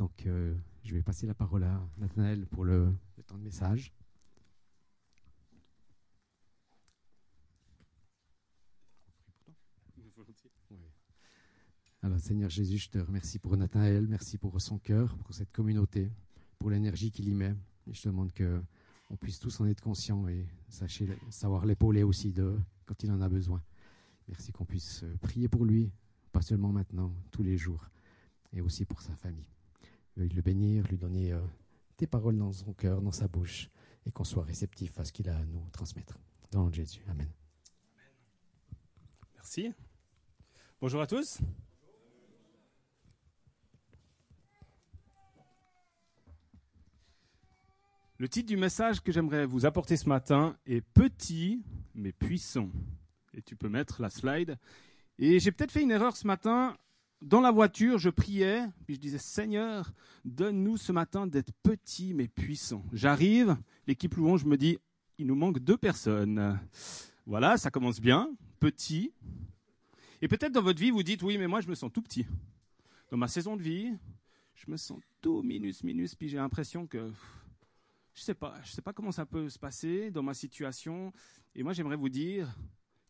Donc, euh, je vais passer la parole à Nathanaël pour le, le temps de message. Alors Seigneur Jésus, je te remercie pour Nathanaël, merci pour son cœur, pour cette communauté, pour l'énergie qu'il y met. Et je te demande que on puisse tous en être conscients et sachez, savoir l'épauler aussi de, quand il en a besoin. Merci qu'on puisse euh, prier pour lui, pas seulement maintenant, tous les jours, et aussi pour sa famille. Le bénir, lui donner euh, tes paroles dans son cœur, dans sa bouche, et qu'on soit réceptif à ce qu'il a à nous transmettre. Dans le Jésus. Amen. Merci. Bonjour à tous. Le titre du message que j'aimerais vous apporter ce matin est Petit mais puissant. Et tu peux mettre la slide. Et j'ai peut-être fait une erreur ce matin. Dans la voiture, je priais, puis je disais Seigneur, donne-nous ce matin d'être petit mais puissant. J'arrive, l'équipe louange me dit il nous manque deux personnes. Voilà, ça commence bien, petit. Et peut-être dans votre vie, vous dites oui, mais moi je me sens tout petit. Dans ma saison de vie, je me sens tout minus minus, puis j'ai l'impression que je sais pas, je sais pas comment ça peut se passer dans ma situation. Et moi, j'aimerais vous dire,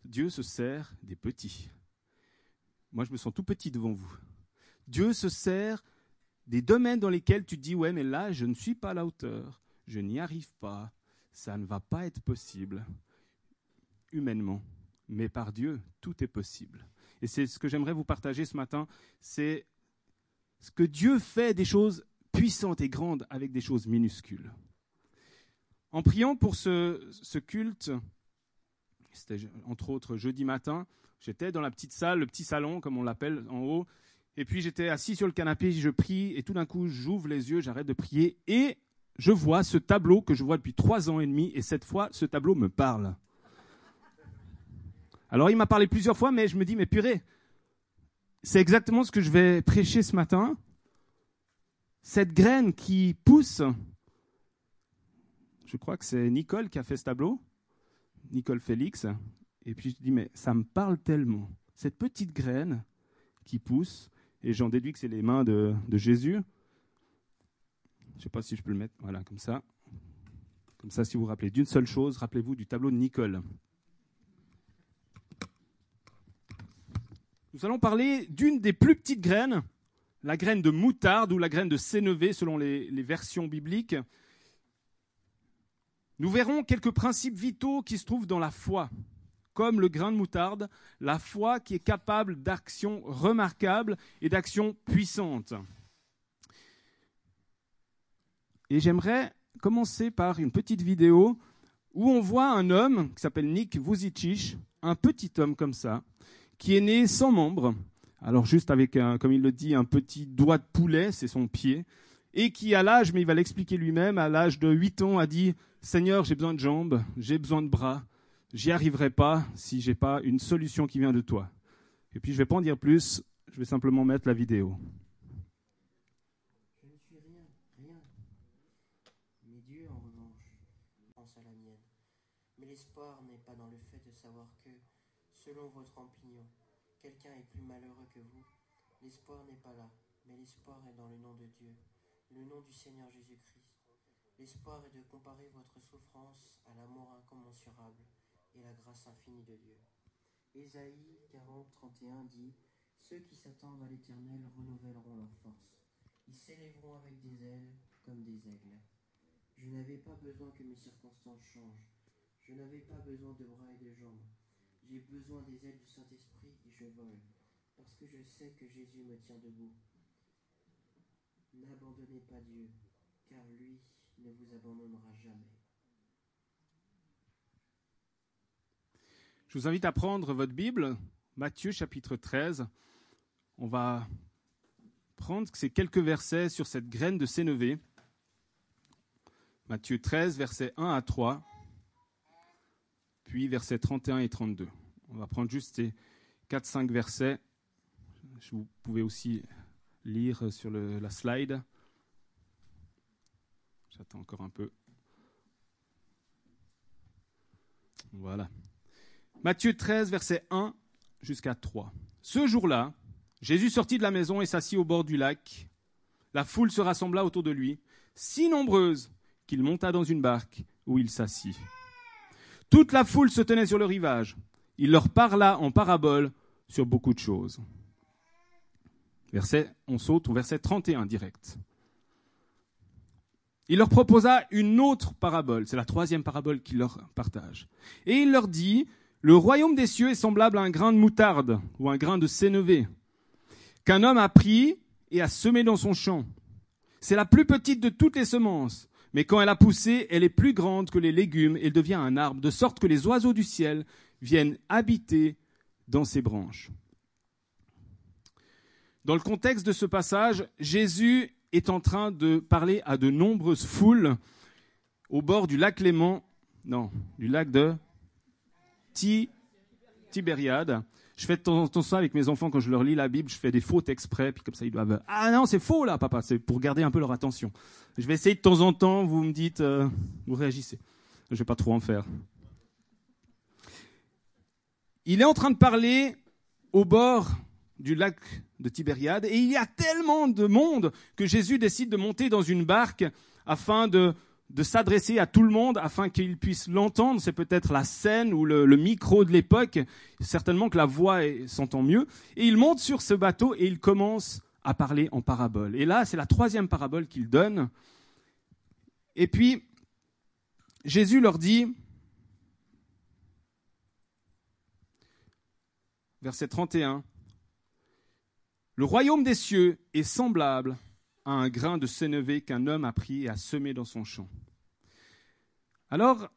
Dieu se sert des petits. Moi, je me sens tout petit devant vous. Dieu se sert des domaines dans lesquels tu te dis, ouais, mais là, je ne suis pas à la hauteur, je n'y arrive pas, ça ne va pas être possible, humainement. Mais par Dieu, tout est possible. Et c'est ce que j'aimerais vous partager ce matin, c'est ce que Dieu fait des choses puissantes et grandes avec des choses minuscules. En priant pour ce, ce culte, c'était entre autres jeudi matin, j'étais dans la petite salle, le petit salon comme on l'appelle en haut, et puis j'étais assis sur le canapé, je prie, et tout d'un coup j'ouvre les yeux, j'arrête de prier, et je vois ce tableau que je vois depuis trois ans et demi, et cette fois ce tableau me parle. Alors il m'a parlé plusieurs fois, mais je me dis, mais purée, c'est exactement ce que je vais prêcher ce matin. Cette graine qui pousse, je crois que c'est Nicole qui a fait ce tableau, Nicole Félix. Et puis je dis, mais ça me parle tellement. Cette petite graine qui pousse, et j'en déduis que c'est les mains de, Jésus. Je ne sais pas si je peux le mettre, voilà, comme ça. Comme ça, si vous vous rappelez d'une seule chose, rappelez-vous du tableau de Nicole. Nous allons parler d'une des plus petites graines, la graine de moutarde ou la graine de sénévé selon les versions bibliques. Nous verrons quelques principes vitaux qui se trouvent dans la foi, comme le grain de moutarde, la foi qui est capable d'actions remarquables et d'actions puissantes. Et j'aimerais commencer par une petite vidéo où on voit un homme qui s'appelle Nick Vujicic, un petit homme comme ça, qui est né sans membres, alors juste avec, un, comme il le dit, un petit doigt de poulet, c'est son pied, et qui à l'âge, mais il va l'expliquer lui-même, à l'âge de 8 ans, a dit Seigneur, j'ai besoin de jambes, j'ai besoin de bras, j'y arriverai pas si j'ai pas une solution qui vient de toi. Et puis je vais pas en dire plus, je vais simplement mettre la vidéo. Je ne suis rien, rien. Mais Dieu, en revanche, pense à la mienne. Mais l'espoir n'est pas dans le fait de savoir que, selon votre opinion, quelqu'un est plus malheureux que vous. L'espoir n'est pas là, mais l'espoir est dans le nom de Dieu, le nom du Seigneur Jésus-Christ. L'espoir est de comparer votre souffrance à l'amour incommensurable et la grâce infinie de Dieu. Ésaïe 40, 31 dit Ceux qui s'attendent à l'Éternel renouvelleront leur force. Ils s'élèveront avec des ailes comme des aigles. Je n'avais pas besoin que mes circonstances changent. Je n'avais pas besoin de bras et de jambes. J'ai besoin des ailes du Saint-Esprit et je vole, parce que je sais que Jésus me tient debout. N'abandonnez pas Dieu, car lui ne vous abandonnera jamais. Je vous invite à prendre votre Bible, Matthieu chapitre 13. On va prendre ces quelques versets sur cette graine de sénévé. Matthieu 13, versets 1 à 3, puis versets 31 et 32. On va prendre juste ces 4-5 versets. Vous pouvez aussi lire sur la slide. J'attends encore un peu. Voilà. Matthieu 13, verset 1 jusqu'à 3. Ce jour-là, Jésus sortit de la maison et s'assit au bord du lac. la foule se rassembla autour de lui, si nombreuse qu'il monta dans une barque où il s'assit. Toute la foule se tenait sur le rivage. Il leur parla en parabole sur beaucoup de choses. Verset, on saute au verset 31 direct. Il leur proposa une autre parabole, c'est la troisième parabole qu'il leur partage. Et il leur dit, le royaume des cieux est semblable à un grain de moutarde ou un grain de sénévé qu'un homme a pris et a semé dans son champ. C'est la plus petite de toutes les semences, mais quand elle a poussé, elle est plus grande que les légumes et devient un arbre, de sorte que les oiseaux du ciel viennent habiter dans ses branches. Dans le contexte de ce passage, Jésus est en train de parler à de nombreuses foules au bord du lac Léman, non, du lac de Tibériade. Je fais de temps en temps ça avec mes enfants quand je leur lis la Bible, je fais des fautes exprès, puis comme ça ils doivent ah non c'est faux là papa, c'est pour garder un peu leur attention. Je vais essayer de temps en temps, vous me dites, euh, vous réagissez. Je vais pas trop en faire. Il est en train de parler au bord du lac de Tibériade et il y a tellement de monde que Jésus décide de monter dans une barque afin de de s'adresser à tout le monde afin qu'il puisse l'entendre. C'est peut-être la scène ou le, micro de l'époque. Certainement que la voix s'entend mieux. Et il monte sur ce bateau et il commence à parler en parabole. Et là, c'est la troisième parabole qu'il donne. Et puis, Jésus leur dit, verset 31, Le royaume des cieux est semblable à un grain de sénévé qu'un homme a pris et a semé dans son champ. Alors,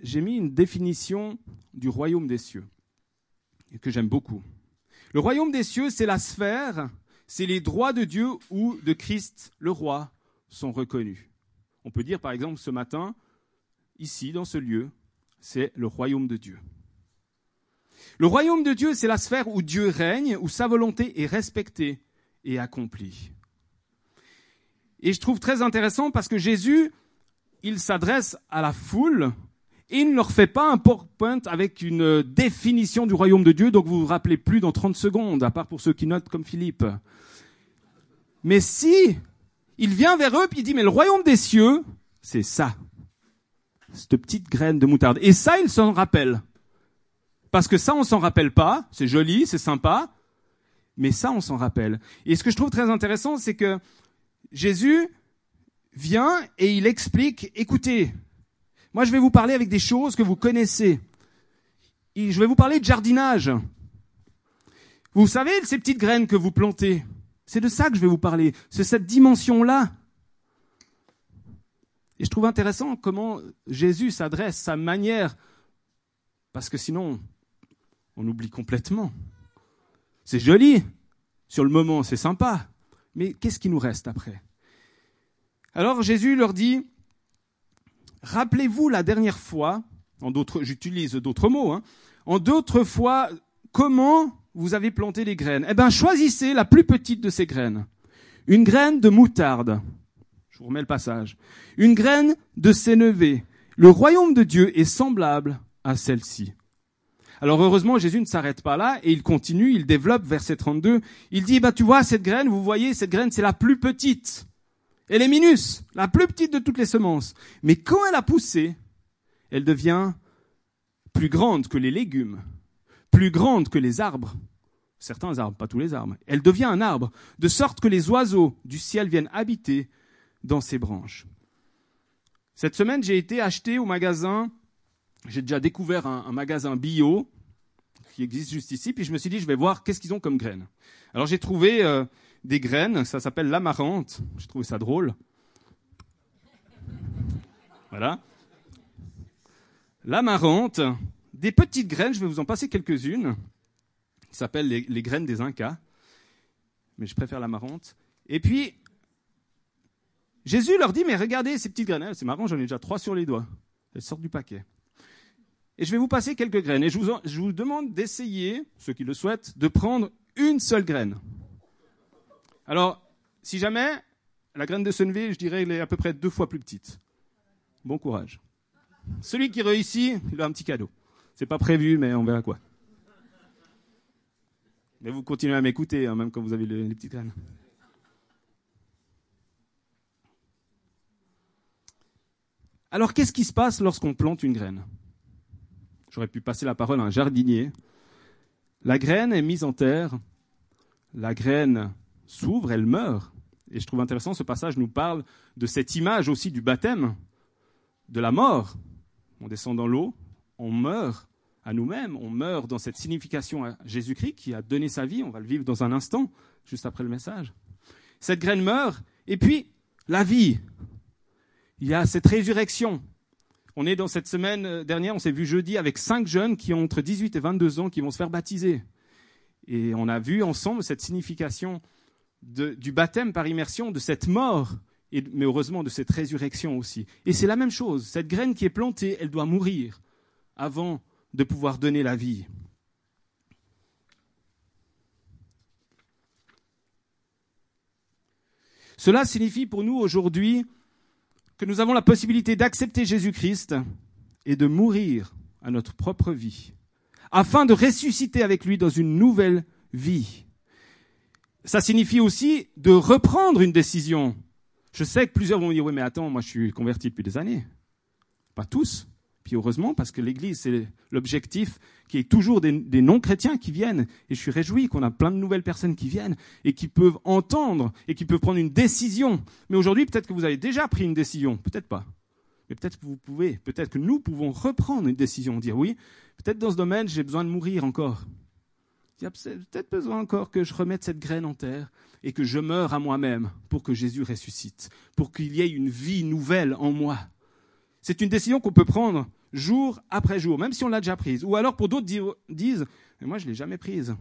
j'ai mis une définition du royaume des cieux, que j'aime beaucoup. Le royaume des cieux, c'est la sphère, c'est les droits de Dieu ou de Christ, le roi, sont reconnus. On peut dire par exemple ce matin, ici, dans ce lieu, c'est le royaume de Dieu. Le royaume de Dieu, c'est la sphère où Dieu règne, où sa volonté est respectée et accomplie. Et je trouve très intéressant parce que Jésus, il s'adresse à la foule et il ne leur fait pas un PowerPoint avec une définition du royaume de Dieu, donc vous vous rappelez plus dans 30 secondes, à part pour ceux qui notent comme Philippe. Mais si il vient vers eux puis il dit, mais le royaume des cieux, c'est ça. Cette petite graine de moutarde. Et ça, ils s'en rappellent. Parce que ça, on s'en rappelle pas. C'est joli, c'est sympa. Mais ça, on s'en rappelle. Et ce que je trouve très intéressant, c'est que Jésus vient et il explique, écoutez, moi je vais vous parler avec des choses que vous connaissez. Je vais vous parler de jardinage. Vous savez, ces petites graines que vous plantez, c'est de ça que je vais vous parler. C'est cette dimension-là. Et je trouve intéressant comment Jésus s'adresse, sa manière, parce que sinon, on oublie complètement. C'est joli, sur le moment, c'est sympa, mais qu'est-ce qui nous reste après? Alors Jésus leur dit, rappelez-vous la dernière fois, en d'autres, j'utilise d'autres mots, hein, en d'autres fois, comment vous avez planté les graines? Eh bien, choisissez la plus petite de ces graines. Une graine de moutarde. Je vous remets le passage. Une graine de sénévé. Le royaume de Dieu est semblable à celle-ci. Alors heureusement, Jésus ne s'arrête pas là et il continue, il développe verset 32. Il dit, bah tu vois, cette graine, vous voyez, cette graine, c'est la plus petite. Elle est minus, la plus petite de toutes les semences. Mais quand elle a poussé, elle devient plus grande que les légumes, plus grande que les arbres. Certains arbres, pas tous les arbres. Elle devient un arbre, de sorte que les oiseaux du ciel viennent habiter dans ses branches. Cette semaine, j'ai été acheter au magasin j'ai déjà découvert un, magasin bio qui existe juste ici, puis je me suis dit, je vais voir qu'est-ce qu'ils ont comme graines. Alors j'ai trouvé euh, des graines, ça s'appelle l'amarante, j'ai trouvé ça drôle. Voilà. L'amarante, des petites graines, je vais vous en passer quelques-unes, qui s'appellent les, les, graines des Incas, mais je préfère l'amarante. Et puis, Jésus leur dit, mais regardez ces petites graines, c'est marrant, j'en ai déjà trois sur les doigts, elles sortent du paquet. Et je vais vous passer quelques graines. Et je vous, demande d'essayer, ceux qui le souhaitent, de prendre une seule graine. Alors, si jamais, la graine de Sonneville, je dirais, elle est à peu près deux fois plus petite. Bon courage. Celui qui réussit, il a un petit cadeau. C'est pas prévu, mais on verra quoi. Mais vous continuez à m'écouter, hein, même quand vous avez les petites graines. Alors, qu'est-ce qui se passe lorsqu'on plante une graine? J'aurais pu passer la parole à un jardinier. La graine est mise en terre, la graine s'ouvre, elle meurt. Et je trouve intéressant, ce passage nous parle de cette image aussi du baptême, de la mort. On descend dans l'eau, on meurt à nous-mêmes, on meurt dans cette signification à Jésus-Christ qui a donné sa vie, on va le vivre dans un instant, juste après le message. Cette graine meurt, et puis la vie. Il y a cette résurrection. On est dans cette semaine euh, dernière, on s'est vu jeudi avec cinq jeunes qui ont entre 18 et 22 ans qui vont se faire baptiser. Et on a vu ensemble cette signification du baptême par immersion, de cette mort, et, mais heureusement de cette résurrection aussi. Et c'est la même chose. Cette graine qui est plantée, elle doit mourir avant de pouvoir donner la vie. Cela signifie pour nous aujourd'hui que nous avons la possibilité d'accepter Jésus-Christ et de mourir à notre propre vie, afin de ressusciter avec lui dans une nouvelle vie. Ça signifie aussi de reprendre une décision. Je sais que plusieurs vont me dire, oui, mais attends, moi je suis converti depuis des années. Pas tous. Heureusement, parce que l'Église, c'est l'objectif qui est toujours des, non-chrétiens qui viennent. Et je suis réjoui qu'on a plein de nouvelles personnes qui viennent et qui peuvent entendre et qui peuvent prendre une décision. Mais aujourd'hui, peut-être que vous avez déjà pris une décision. Peut-être pas. Mais peut-être que vous pouvez, peut-être que nous pouvons reprendre une décision, dire oui, peut-être dans ce domaine, j'ai besoin de mourir encore. Il y a peut-être besoin encore que je remette cette graine en terre et que je meure à moi-même pour que Jésus ressuscite, pour qu'il y ait une vie nouvelle en moi. C'est une décision qu'on peut prendre jour après jour, même si on l'a déjà prise. Ou alors pour d'autres disent, mais moi je ne l'ai jamais prise.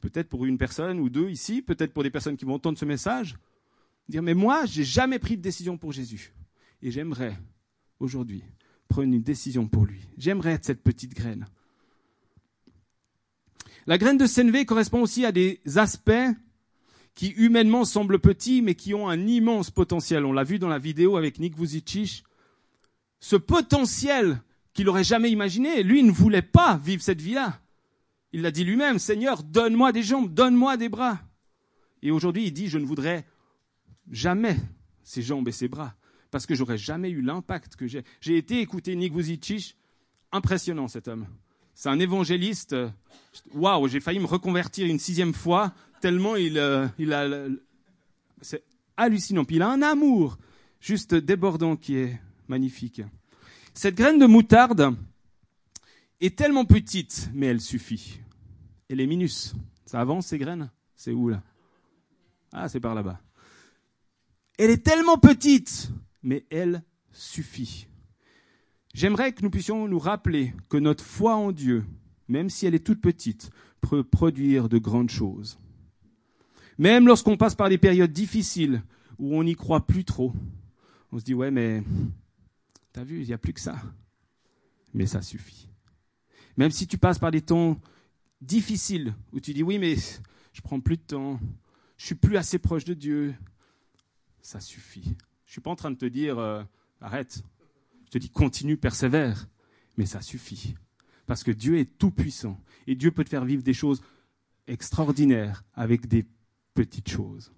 Peut-être pour une personne ou deux ici, peut-être pour des personnes qui vont entendre ce message, dire, mais moi je n'ai jamais pris de décision pour Jésus. Et j'aimerais aujourd'hui prendre une décision pour lui. J'aimerais être cette petite graine. La graine de Senvé correspond aussi à des aspects qui humainement semblent petits, mais qui ont un immense potentiel. On l'a vu dans la vidéo avec Nick Vujicic ce potentiel qu'il n'aurait jamais imaginé. Lui, il ne voulait pas vivre cette vie-là. Il l'a dit lui-même, Seigneur, donne-moi des jambes, donne-moi des bras. Et aujourd'hui, il dit, je ne voudrais jamais ces jambes et ces bras, parce que j'aurais jamais eu l'impact que j'ai. J'ai été écouter Nick Vujicic, impressionnant cet homme. C'est un évangéliste. Waouh, j'ai failli me reconvertir une sixième fois, tellement il, euh, il a. C'est hallucinant. Puis il a un amour juste débordant qui est magnifique. Cette graine de moutarde est tellement petite, mais elle suffit. Elle est minus. Ça avance ces graines? C'est où là? Ah, c'est par là-bas. Elle est tellement petite, mais elle suffit. J'aimerais que nous puissions nous rappeler que notre foi en Dieu, même si elle est toute petite, peut produire de grandes choses. Même lorsqu'on passe par des périodes difficiles où on n'y croit plus trop, on se dit ouais mais T'as vu, il n'y a plus que ça. Mais ça suffit. Même si tu passes par des temps difficiles où tu dis oui, mais je prends plus de temps, je suis plus assez proche de Dieu, ça suffit. Je suis pas en train de te dire euh, arrête. Je te dis continue, persévère, mais ça suffit. Parce que Dieu est tout puissant et Dieu peut te faire vivre des choses extraordinaires avec des petites choses.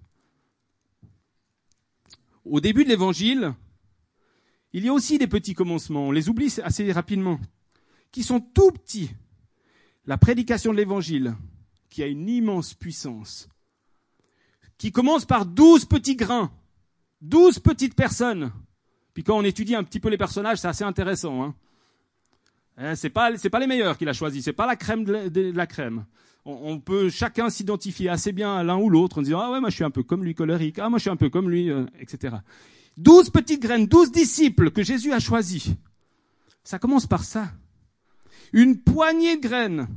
Au début de l'évangile, il y a aussi des petits commencements, on les oublie assez rapidement, qui sont tout petits. La prédication de l'évangile, qui a une immense puissance, qui commence par douze petits grains, douze petites personnes. Puis quand on étudie un petit peu les personnages, c'est assez intéressant. Hein c'est pas c'est pas les meilleurs qu'il a choisis, c'est pas la crème de la, crème. On, peut chacun s'identifier assez bien à l'un ou l'autre en disant ah ouais moi je suis un peu comme lui colérique, ah moi je suis un peu comme lui, euh, etc. Douze petites graines, douze disciples que Jésus a choisis. Ça commence par ça. Une poignée de graines.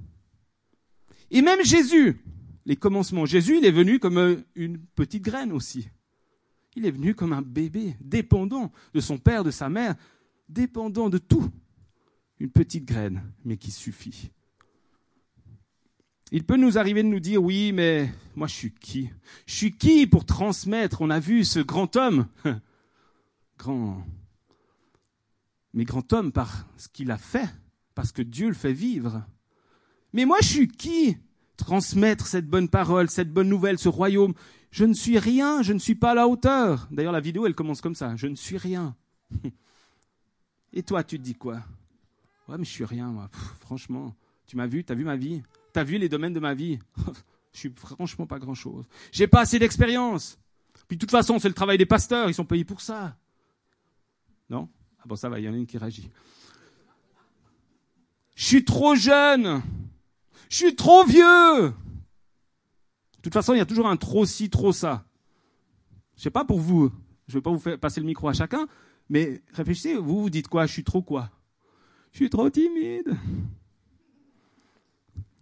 Et même Jésus, les commencements, Jésus, il est venu comme euh, une petite graine aussi. Il est venu comme un bébé, dépendant de son père, de sa mère, dépendant de tout. Une petite graine, mais qui suffit. Il peut nous arriver de nous dire, oui, mais moi je suis qui? Je suis qui pour transmettre? On a vu ce grand homme grand, mais grand homme par ce qu'il a fait, parce que Dieu le fait vivre. Mais moi, je suis qui Transmettre cette bonne parole, cette bonne nouvelle, ce royaume? Je ne suis rien, je ne suis pas à la hauteur. D'ailleurs, la vidéo, elle commence comme ça. Je ne suis rien. Et toi, tu te dis quoi? Ouais, mais je suis rien, moi. franchement, tu m'as vu, tu as vu ma vie, tu as vu les domaines de ma vie? je suis franchement pas grand-chose. J'ai pas assez d'expérience. Puis de toute façon, c'est le travail des pasteurs, ils sont payés pour ça. Non Ah bon, ça va, il y en a une qui réagit. Je suis trop jeune. Je suis trop vieux. De toute façon, il y a toujours un trop ci, trop ça. Je sais pas pour vous. Je ne vais pas vous faire passer le micro à chacun, mais réfléchissez, vous vous dites quoi? Je suis trop quoi? Je suis trop timide.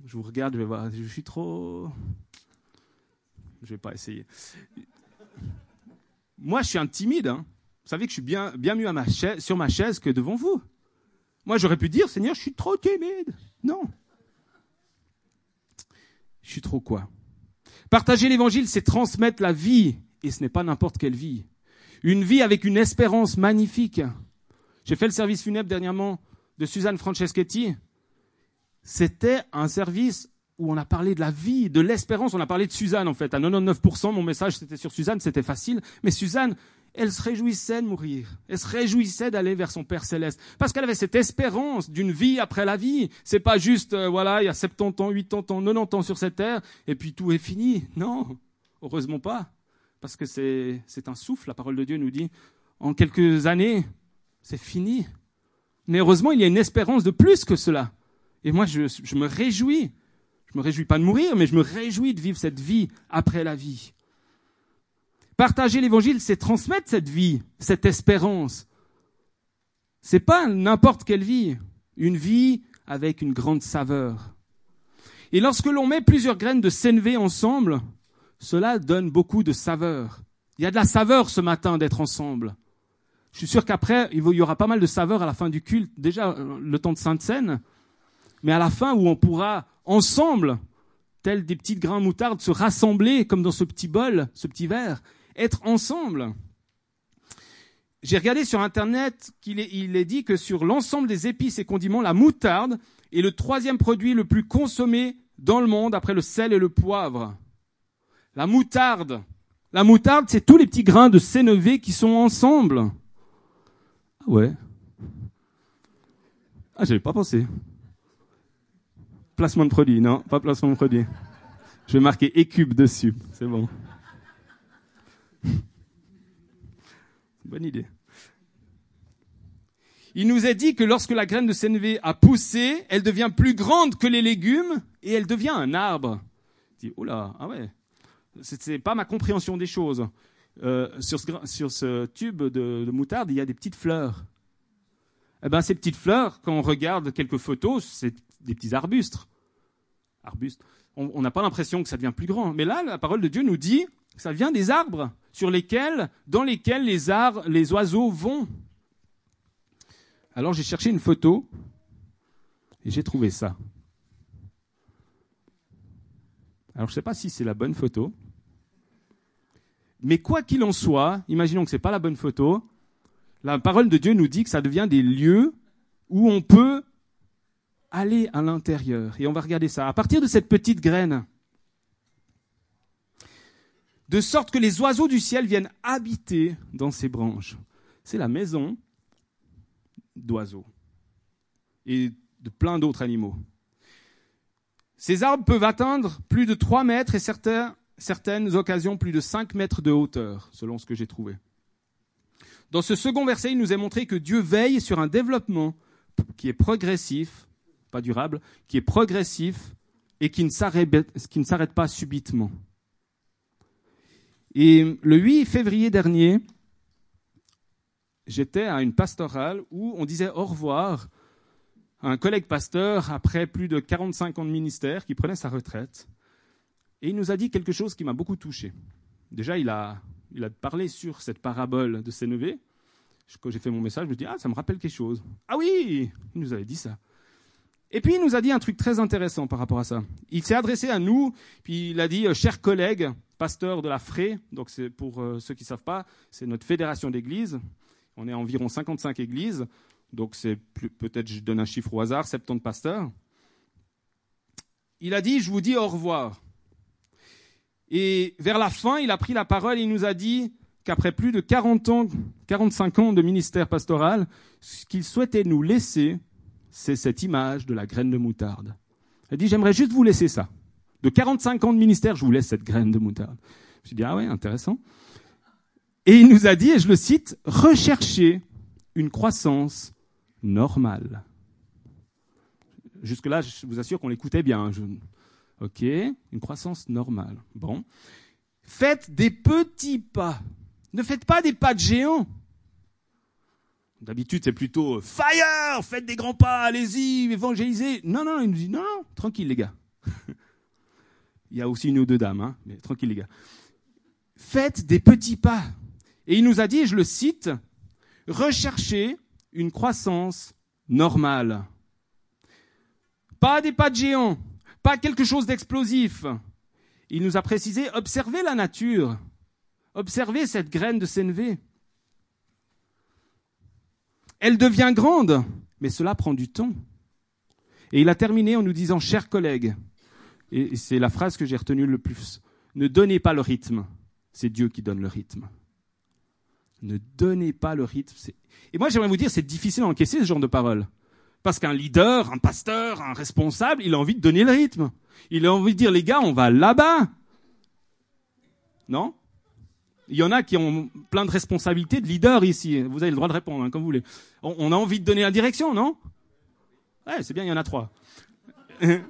Je vous regarde, je vais voir, je suis trop... Je vais pas essayer. Moi, je suis un timide. Hein. Vous savez que je suis bien, bien mieux sur ma chaise que devant vous. Moi, j'aurais pu dire, Seigneur, je suis trop timide. Non. Je suis trop quoi? Partager l'évangile, c'est transmettre la vie, et ce n'est pas n'importe quelle vie. Une vie avec une espérance magnifique. J'ai fait le service funèbre dernièrement de Suzanne Franceschetti. C'était un service où on a parlé de la vie, de l'espérance. On a parlé de Suzanne, en fait. À 99%, mon message, c'était sur Suzanne, c'était facile. Mais Suzanne, elle se réjouissait de mourir. Elle se réjouissait d'aller vers son Père céleste. Parce qu'elle avait cette espérance d'une vie après la vie. C'est pas juste, euh, voilà, il y a 70 ans, 80 ans, 90 ans sur cette terre, et puis tout est fini. Non. Heureusement pas parce que c'est un souffle, la parole de Dieu nous dit, en quelques années, c'est fini. Mais heureusement, il y a une espérance de plus que cela. Et moi, je, je me réjouis. Je me réjouis pas de mourir, mais je me réjouis de vivre cette vie après la vie. Partager l'évangile, c'est transmettre cette vie, cette espérance. C'est pas n'importe quelle vie, une vie avec une grande saveur. Et lorsque l'on met plusieurs graines de sénévé ensemble, cela donne beaucoup de saveur. Il y a de la saveur ce matin d'être ensemble. Je suis sûr qu'après, il y aura pas mal de saveur à la fin du culte, déjà euh, le temps de Sainte Seine, mais à la fin où on pourra ensemble, tels des petites grains de moutarde, se rassembler comme dans ce petit bol, ce petit verre, être ensemble. J'ai regardé sur Internet qu'il est, dit que sur l'ensemble des épices et condiments, la moutarde est le troisième produit le plus consommé dans le monde après le sel et le poivre. La moutarde. La moutarde, c'est tous les petits grains de sénévé qui sont ensemble. Ah ouais. Ah, j'avais pas pensé. Placement de produit, non, pas placement de produit. Je vais marquer écube dessus, c'est bon. Bonne idée. Il nous est dit que lorsque la graine de sénévé a poussé, elle devient plus grande que les légumes et elle devient un arbre. dit, oh là, ah ouais, n'est pas ma compréhension des choses. Euh, sur, ce, tube de, moutarde, il y a des petites fleurs. Eh ben, ces petites fleurs, quand on regarde quelques photos, c'est des petits arbustes. Arbustes. On n'a pas l'impression que ça devient plus grand. Mais là, la parole de Dieu nous dit que ça vient des arbres sur lesquels, dans lesquels les, les oiseaux vont. Alors j'ai cherché une photo et j'ai trouvé ça. Alors je ne sais pas si c'est la bonne photo. Mais quoi qu'il en soit, imaginons que ce n'est pas la bonne photo, la parole de Dieu nous dit que ça devient des lieux où on peut aller à l'intérieur. Et on va regarder ça. À partir de cette petite graine, de sorte que les oiseaux du ciel viennent habiter dans ces branches. C'est la maison d'oiseaux et de plein d'autres animaux. Ces arbres peuvent atteindre plus de 3 mètres et certaines occasions plus de 5 mètres de hauteur, selon ce que j'ai trouvé. Dans ce second verset, il nous est montré que Dieu veille sur un développement qui est progressif, pas durable, qui est progressif et qui ne s'arrête pas subitement. Et le 8 février dernier, j'étais à une pastorale où on disait au revoir un collègue pasteur, après plus de 45 ans de ministère, qui prenait sa retraite. Et il nous a dit quelque chose qui m'a beaucoup touché. Déjà, il a, il a parlé sur cette parabole de Sénévé. Quand j'ai fait mon message, je me dis, ah, ça me rappelle quelque chose. Ah oui, il nous avait dit ça. Et puis, il nous a dit un truc très intéressant par rapport à ça. Il s'est adressé à nous, puis il a dit, euh, chers collègues, pasteurs de la FRE, donc c'est pour euh, ceux qui ne savent pas, c'est notre fédération d'églises. On est environ 55 églises. Donc c'est peut-être je donne un chiffre au hasard, 70 pasteurs. Il a dit, je vous dis au revoir. Et vers la fin, il a pris la parole et il nous a dit, qu'après plus de 40 ans, 45 ans de ministère pastoral, ce qu'il souhaitait nous laisser, c'est cette image de la graine de moutarde. Elle dit, j'aimerais juste vous laisser ça. De 45 ans de ministère, je vous laisse cette graine de moutarde. Je me suis ah ouais, intéressant. Et il nous a dit, et je le cite, recherchez une croissance normale. Jusque-là, je vous assure qu'on l'écoutait bien. Ok, une croissance normale. Bon. Faites des petits pas. Ne faites pas des pas de géant. D'habitude, c'est plutôt fire, faites des grands pas, allez-y, évangélisez. Non, non, il nous dit non, non, tranquille les gars. il y a aussi une ou deux dames, hein, mais tranquille les gars. Faites des petits pas. Et il nous a dit, je le cite, recherchez une croissance normale. Pas des pas de géant, pas quelque chose d'explosif. Il nous a précisé, observez la nature, observez cette graine de CNV. Elle devient grande, mais cela prend du temps. Et il a terminé en nous disant, chers collègues, et c'est la phrase que j'ai retenue le plus, ne donnez pas le rythme, c'est Dieu qui donne le rythme. Ne donnez pas le rythme. Et moi, j'aimerais vous dire, c'est difficile d'encaisser ce genre de paroles. Parce qu'un leader, un pasteur, un responsable, il a envie de donner le rythme. Il a envie de dire, les gars, on va là-bas. Non? Il y en a qui ont plein de responsabilités de leader ici. Vous avez le droit de répondre, hein, comme vous voulez. On, a envie de donner la direction, non? Ouais, c'est bien, il y en a trois. Je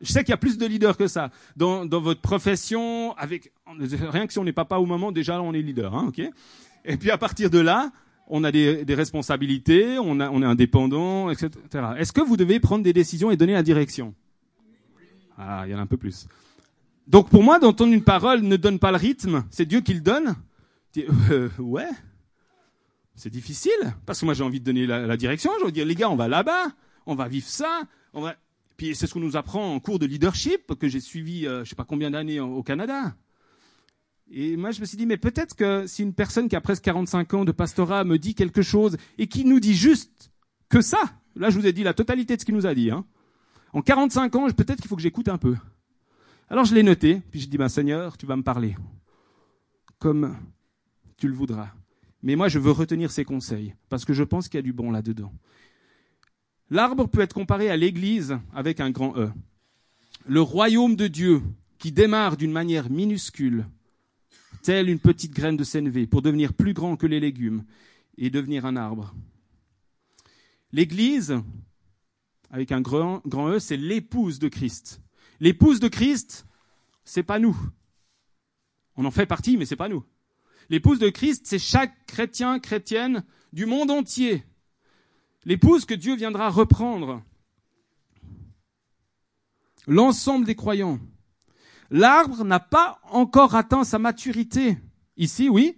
sais qu'il y a plus de leaders que ça. Dans, votre profession, avec rien que si on n'est papa ou maman, déjà on est leader, hein, ok? Et puis à partir de là, on a des, responsabilités, on, on est indépendant, etc. Est-ce que vous devez prendre des décisions et donner la direction? Ah, il y en a un peu plus. Donc pour moi, d'entendre une parole ne donne pas le rythme, c'est Dieu qui le donne. Euh, ouais, c'est difficile, parce que moi j'ai envie de donner la, direction, je veux dire, les gars, on va là-bas, on va vivre ça, on va... Puis c'est ce qu'on nous apprend en cours de leadership que j'ai suivi, euh, je ne sais pas combien d'années au Canada. Et moi, je me suis dit, mais peut-être que si une personne qui a presque 45 ans de pastorat me dit quelque chose et qui nous dit juste que ça, là, je vous ai dit la totalité de ce qu'il nous a dit. Hein. En 45 ans, peut-être qu'il faut que j'écoute un peu. Alors je l'ai noté, puis je dis, ben Seigneur, tu vas me parler comme tu le voudras. Mais moi, je veux retenir ces conseils, parce que je pense qu'il y a du bon là-dedans. L'arbre peut être comparé à l'Église avec un grand E. Le royaume de Dieu qui démarre d'une manière minuscule, telle une petite graine de sénévé, pour devenir plus grand que les légumes et devenir un arbre. L'Église, avec un grand, grand E, c'est l'épouse de Christ. L'épouse de Christ, c'est pas nous. On en fait partie, mais c'est pas nous. L'épouse de Christ, c'est chaque chrétien, chrétienne du monde entier l'épouse que Dieu viendra reprendre. L'ensemble des croyants. L'arbre n'a pas encore atteint sa maturité. Ici, oui,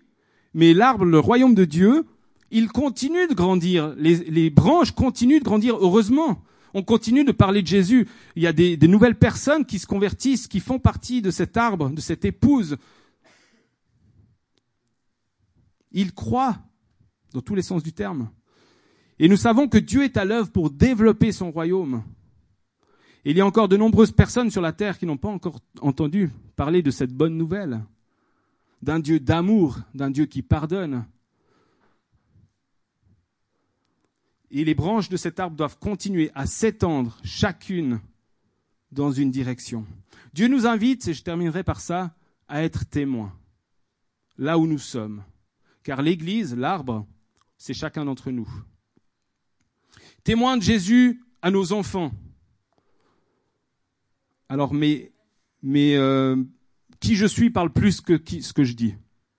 mais l'arbre, le royaume de Dieu, il continue de grandir. Les, branches continuent de grandir, heureusement. On continue de parler de Jésus. Il y a des, nouvelles personnes qui se convertissent, qui font partie de cet arbre, de cette épouse. Il croit, dans tous les sens du terme. Et nous savons que Dieu est à l'œuvre pour développer son royaume. il y a encore de nombreuses personnes sur la terre qui n'ont pas encore entendu parler de cette bonne nouvelle, d'un Dieu d'amour, d'un Dieu qui pardonne. Et les branches de cet arbre doivent continuer à s'étendre chacune dans une direction. Dieu nous invite, et je terminerai par ça, à être témoins, là où nous sommes. Car l'Église, l'arbre, c'est chacun d'entre nous témoin de Jésus à nos enfants. Alors, mais, mais euh, qui je suis parle plus que ce que je dis.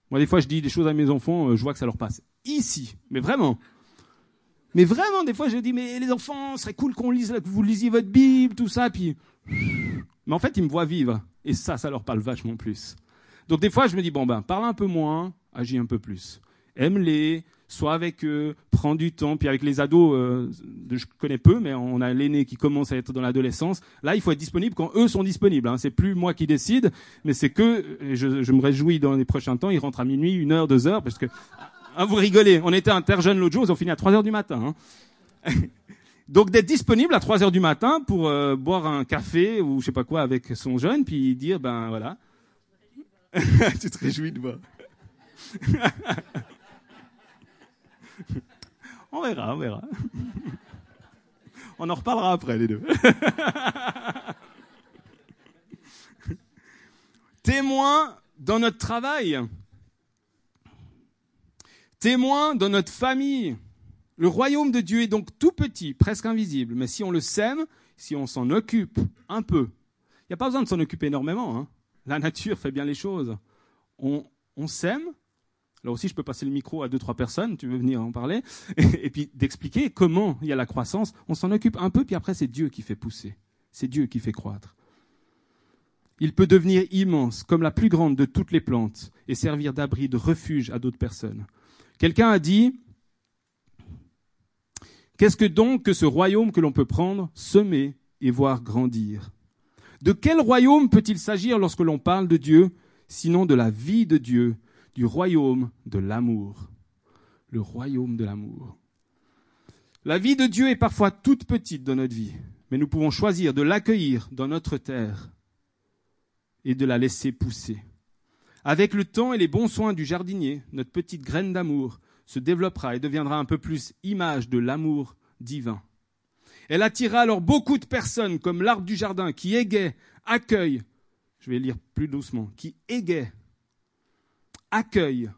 Moi, des fois, je dis des choses à mes enfants, euh, je vois que ça leur passe. Ici, mais vraiment. Mais vraiment, des fois, je dis, mais les enfants, ce serait cool qu'on lise, que vous lisiez votre Bible, tout ça, puis. Mais en fait, ils me voient vivre. Et ça, ça leur parle vachement plus. Donc, des fois, je me dis, bon, ben, parle un peu moins, agis un peu plus. Aime-les, soit avec eux, prends du temps. Puis avec les ados, euh, je connais peu, mais on a l'aîné qui commence à être dans l'adolescence. Là, il faut être disponible quand eux sont disponibles. Hein. C'est plus moi qui décide, mais c'est que je, je, me réjouis dans les prochains temps. Ils rentrent à minuit, une heure, deux heures, parce que ah, vous rigolez. On était interjeunes l'autre jour, ils ont fini à trois heures du matin. Hein. Donc d'être disponible à 3 heures du matin pour euh, boire un café ou je sais pas quoi avec son jeune, puis dire ben voilà. tu te réjouis de voir. on verra, on verra. On en reparlera après, les deux. Témoin dans notre travail. Témoin dans notre famille. Le royaume de Dieu est donc tout petit, presque invisible, mais si on le sème, si on s'en occupe un peu, il n'y a pas besoin de s'en occuper énormément. Hein. La nature fait bien les choses. On, on sème. Là aussi, je peux passer le micro à deux, trois personnes, tu veux venir en parler, et, puis d'expliquer comment il y a la croissance. On s'en occupe un peu, puis après, c'est Dieu qui fait pousser. C'est Dieu qui fait croître. Il peut devenir immense, comme la plus grande de toutes les plantes, et servir d'abri, de refuge à d'autres personnes. Quelqu'un a dit, Qu'est-ce que donc que ce royaume que l'on peut prendre, semer et voir grandir? De quel royaume peut-il s'agir lorsque l'on parle de Dieu, sinon de la vie de Dieu, du royaume de l'amour? Le royaume de l'amour. La vie de Dieu est parfois toute petite dans notre vie, mais nous pouvons choisir de l'accueillir dans notre terre et de la laisser pousser. Avec le temps et les bons soins du jardinier, notre petite graine d'amour se développera et deviendra un peu plus image de l'amour divin. Elle attira alors beaucoup de personnes comme l'arbre du jardin qui égaye, accueille, je vais lire plus doucement, qui égaye, accueille,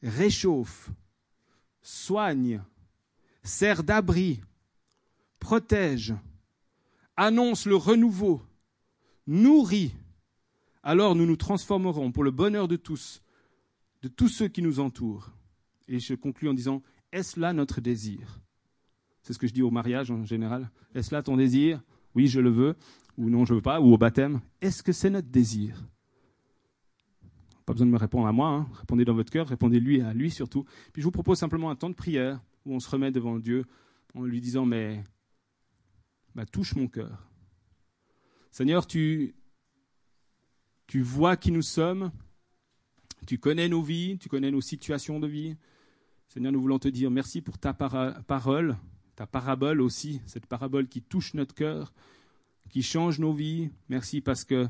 réchauffe, soigne, sert d'abri, protège, annonce le renouveau, nourrit. Alors nous nous transformerons pour le bonheur de tous, de tous ceux qui nous entourent. Et je conclus en disant, est-ce là notre désir? C'est ce que je dis au mariage en général. Est-ce là ton désir? Oui, je le veux, ou non, je ne veux pas, ou au baptême. Est-ce que c'est notre désir? Pas besoin de me répondre à moi, hein. répondez dans votre cœur, répondez-lui à lui surtout. Puis je vous propose simplement un temps de prière où on se remet devant Dieu en lui disant, mais bah, touche mon cœur. Seigneur, tu, tu vois qui nous sommes, tu connais nos vies, tu connais nos situations de vie. Seigneur, nous voulons te dire merci pour ta parole, ta parabole aussi, cette parabole qui touche notre cœur, qui change nos vies. Merci parce que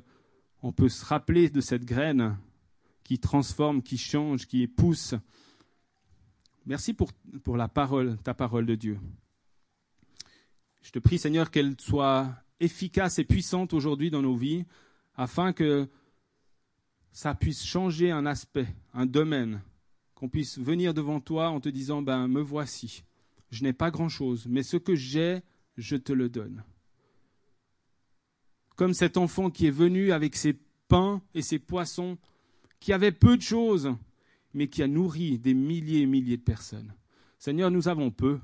on peut se rappeler de cette graine qui transforme, qui change, qui pousse. Merci pour, pour la parole, ta parole de Dieu. Je te prie, Seigneur, qu'elle soit efficace et puissante aujourd'hui dans nos vies, afin que ça puisse changer un aspect, un domaine, qu'on puisse venir devant toi en te disant, ben me voici, je n'ai pas grand-chose, mais ce que j'ai, je te le donne. Comme cet enfant qui est venu avec ses pains et ses poissons, qui avait peu de choses, mais qui a nourri des milliers et milliers de personnes. Seigneur, nous avons peu.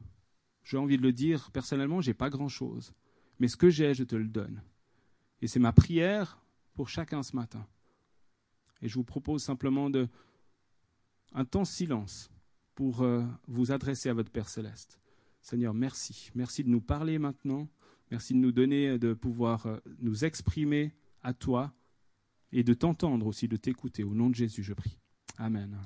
J'ai envie de le dire, personnellement, j'ai pas grand-chose. Mais ce que j'ai, je te le donne. Et c'est ma prière pour chacun ce matin. Et je vous propose simplement de, un temps silence pour euh, vous adresser à votre Père céleste. Seigneur, merci. Merci de nous parler maintenant. Merci de nous donner, de pouvoir euh, nous exprimer à toi et de t'entendre aussi, de t'écouter. Au nom de Jésus, je prie. Amen.